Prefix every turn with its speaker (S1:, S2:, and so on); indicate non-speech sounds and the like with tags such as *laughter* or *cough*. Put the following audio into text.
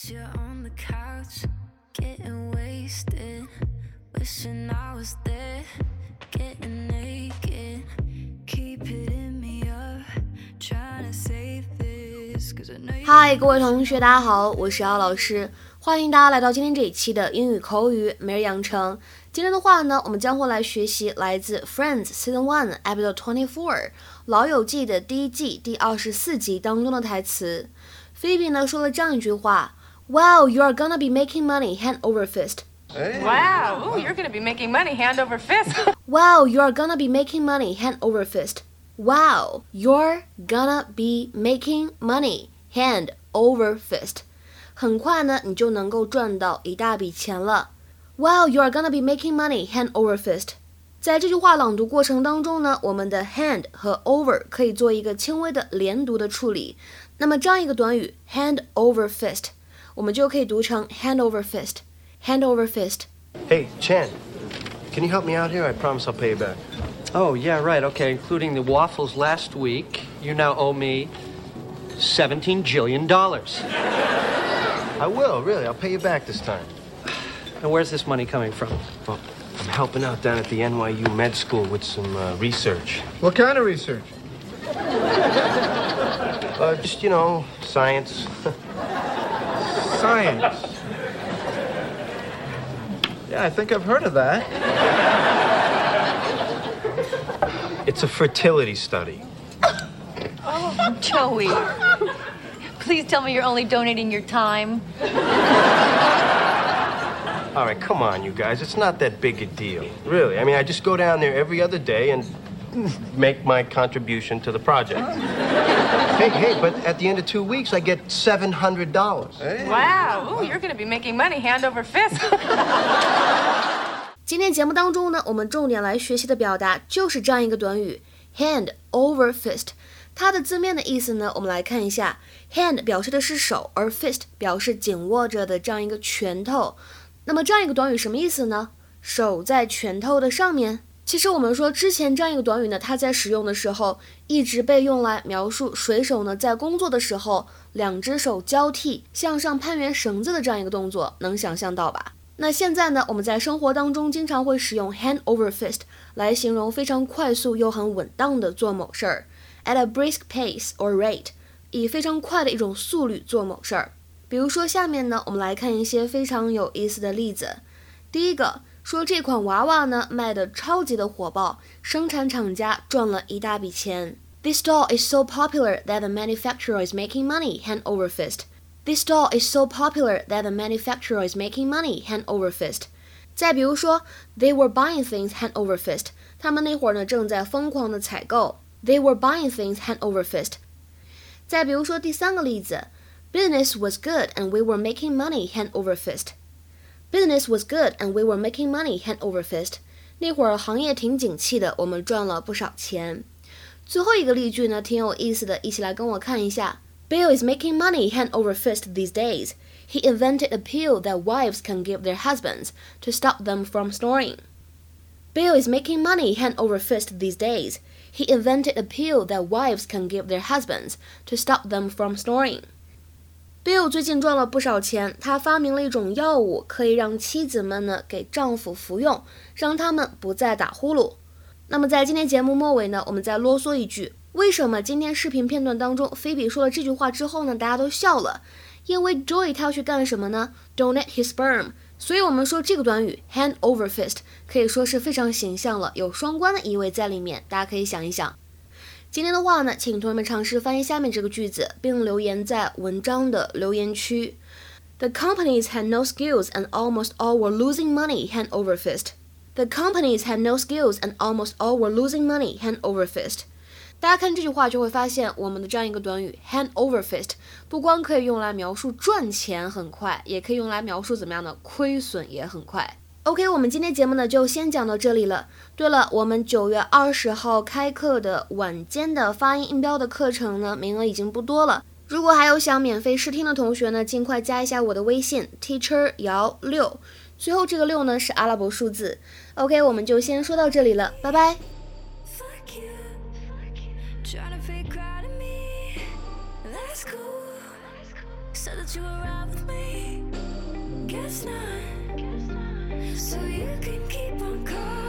S1: You're on the couch, getting wasted. Wishing I was there, getting naked. Keep hitting me up, trying to save this. Cause I know you
S2: 嗨，各位同学，大家好，我是姚老师，欢迎大家来到今天这一期的英语口语每日养成。今天的话呢，我们将会来学习来自《Friends Season One》Episode Twenty Four《老友记》的第一季第二十四集当中的台词。Phoebe 呢说了这样一句话 ：“Wow, you are gonna be making money hand over fist.”
S3: Wow, Ooh, you're going to be making money hand over fist. *laughs*
S2: Wow, you are gonna be making money hand over fist. Wow, you're gonna be making money hand over fist. 很快呢，你就能够赚到一大笔钱了。Wow, you are gonna be making money hand over fist. 在这句话朗读过程当中呢，我们的 hand 和 over 可以做一个轻微的连读的处理。那么这样一个短语 hand over fist， 我们就可以读成 hand over fist，hand over fist。
S4: Hey, Chan, can you help me out here? I promise I'll pay you back.
S5: Oh, yeah, right. Okay, including the waffles last week, you now owe me $17 jillion.
S4: I will, really. I'll pay you back this time.
S5: And where's this money coming from?
S4: Well, I'm helping out down at the NYU Med School with some uh, research.
S6: What kind of research?
S4: Uh, just, you know, science. *laughs*
S6: Science. Yeah, I think I've heard of that.
S4: it's a fertility study.
S3: Oh, Joey, please tell me you're only donating your time.
S4: All right, come on, you guys. It's not that big a deal. Really. I mean, I just go down there every other day and make my contribution to the project. hey, hey, but at the end of two weeks, I get $700.
S3: Wow, Ooh, you're going to be making money hand over fist.
S2: 今天节目当中呢，我们重点来学习的表达就是这样一个短语 hand over fist。它的字面的意思呢，我们来看一下，hand 表示的是手，而 fist 表示紧握着的这样一个拳头。那么这样一个短语什么意思呢？手在拳头的上面。其实我们说之前这样一个短语呢，它在使用的时候一直被用来描述水手呢在工作的时候，两只手交替向上攀援绳子的这样一个动作，能想象到吧？那现在呢，我们在生活当中经常会使用 hand over fist 来形容非常快速又很稳当的做某事儿，at a brisk pace or rate，以非常快的一种速率做某事儿。比如说下面呢，我们来看一些非常有意思的例子。第一个说这款娃娃呢卖的超级的火爆，生产厂家赚了一大笔钱。This doll is so popular that the manufacturer is making money hand over fist. This doll is so popular that the manufacturer is making money hand over fist. 再比如说，They were buying things hand over fist. 他们那会儿呢正在疯狂的采购。They were buying things hand over fist. 再比如说第三个例子，Business was good and we were making money hand over fist. Business was good and we were making money hand over fist. 那会儿行业挺景气的，我们赚了不少钱。最后一个例句呢挺有意思的，一起来跟我看一下。Bill is making money hand over fist these days. He invented a pill that wives can give their husbands to stop them from snoring. Bill is making money hand over fist these days. He invented a pill that wives can give their husbands to stop them from snoring. Bill 最近赚了不少钱，他发明了一种药物，可以让妻子们呢给丈夫服用，让他们不再打呼噜。那么在今天节目末尾呢，我们再啰嗦一句：为什么今天视频片段当中，菲比说了这句话之后呢，大家都笑了？因为 Joy 他要去干什么呢？Donate his sperm。所以我们说这个短语 hand over fist 可以说是非常形象了，有双关的意味在里面，大家可以想一想。今天的话呢，请同学们尝试翻译下面这个句子，并留言在文章的留言区。The companies had no skills and almost all were losing money hand over fist. The companies had no skills and almost all were losing money hand over fist. 大家看这句话就会发现，我们的这样一个短语 hand over fist 不光可以用来描述赚钱很快，也可以用来描述怎么样的亏损也很快。 OK，我们今天节目呢就先讲到这里了。对了，我们九月二十号开课的晚间的发音音标的课程呢，名额已经不多了。如果还有想免费试听的同学呢，尽快加一下我的微信 teacher 姚六，最后这个六呢是阿拉伯数字。OK，我们就先说到这里了，拜拜。
S1: Fuck you. Trying to fake out of me. That's cool. So the Thought you arrive with me. Guess not. So you can keep on calling.